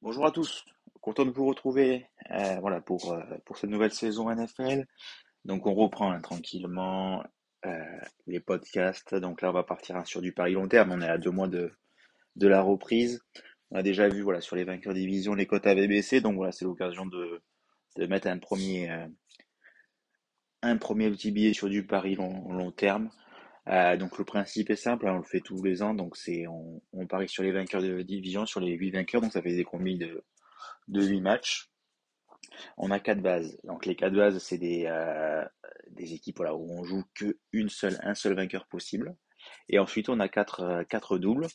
Bonjour à tous, content de vous retrouver euh, voilà, euh, pour, cette nouvelle saison NFL. Donc on reprend hein, tranquillement euh, les podcasts. Donc là on va partir hein, sur du pari long terme. On est à deux mois de, de la reprise. On a déjà vu voilà, sur les vainqueurs division les cotes avaient baissé. Donc voilà, c'est l'occasion de, de mettre un premier, un premier petit billet sur du pari long, long terme. Euh, donc le principe est simple, hein, on le fait tous les ans, donc c'est on, on, parie sur les vainqueurs de division, sur les 8 vainqueurs, donc ça fait des combis de, de 8 matchs. On a quatre bases. Donc les quatre bases, c'est des, euh, des équipes où on joue que un seul vainqueur possible. Et ensuite on a quatre, euh, quatre doubles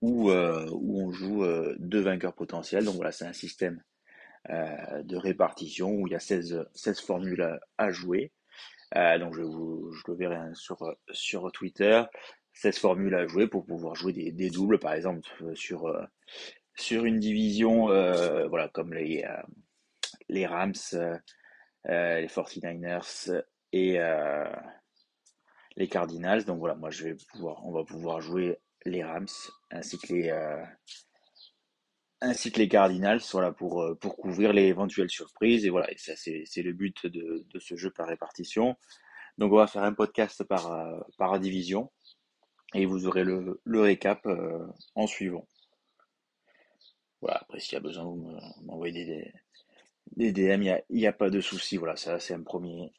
où, euh, on joue euh, deux vainqueurs potentiels. Donc voilà, c'est un système de répartition où il y a 16, 16 formules à, jouer. Donc je, vous, le verrai hein, sur, Twitter. 16 formules à jouer pour pouvoir jouer des, doubles, par exemple, sur, sur une division voilà, comme les, les Rams, les 49ers et les Cardinals. Donc voilà, moi je vais pouvoir, on va pouvoir jouer les Rams ainsi que les, ainsi que les Cardinals voilà, pour, euh, pour couvrir les éventuelles surprises. Et voilà, ça, c'est, c'est le but de, de ce jeu par répartition. Donc, on va faire un podcast par, euh, par division et vous aurez le, le récap euh, en suivant. Voilà, après, s'il y a besoin, vous m'envoyez des, des, DM, il n'y a pas de souci. Voilà, ça, c'est un premier,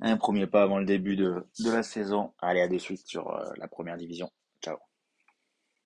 un premier pas avant le début de, de la saison. Allez, à de suite sur la première division. Ciao.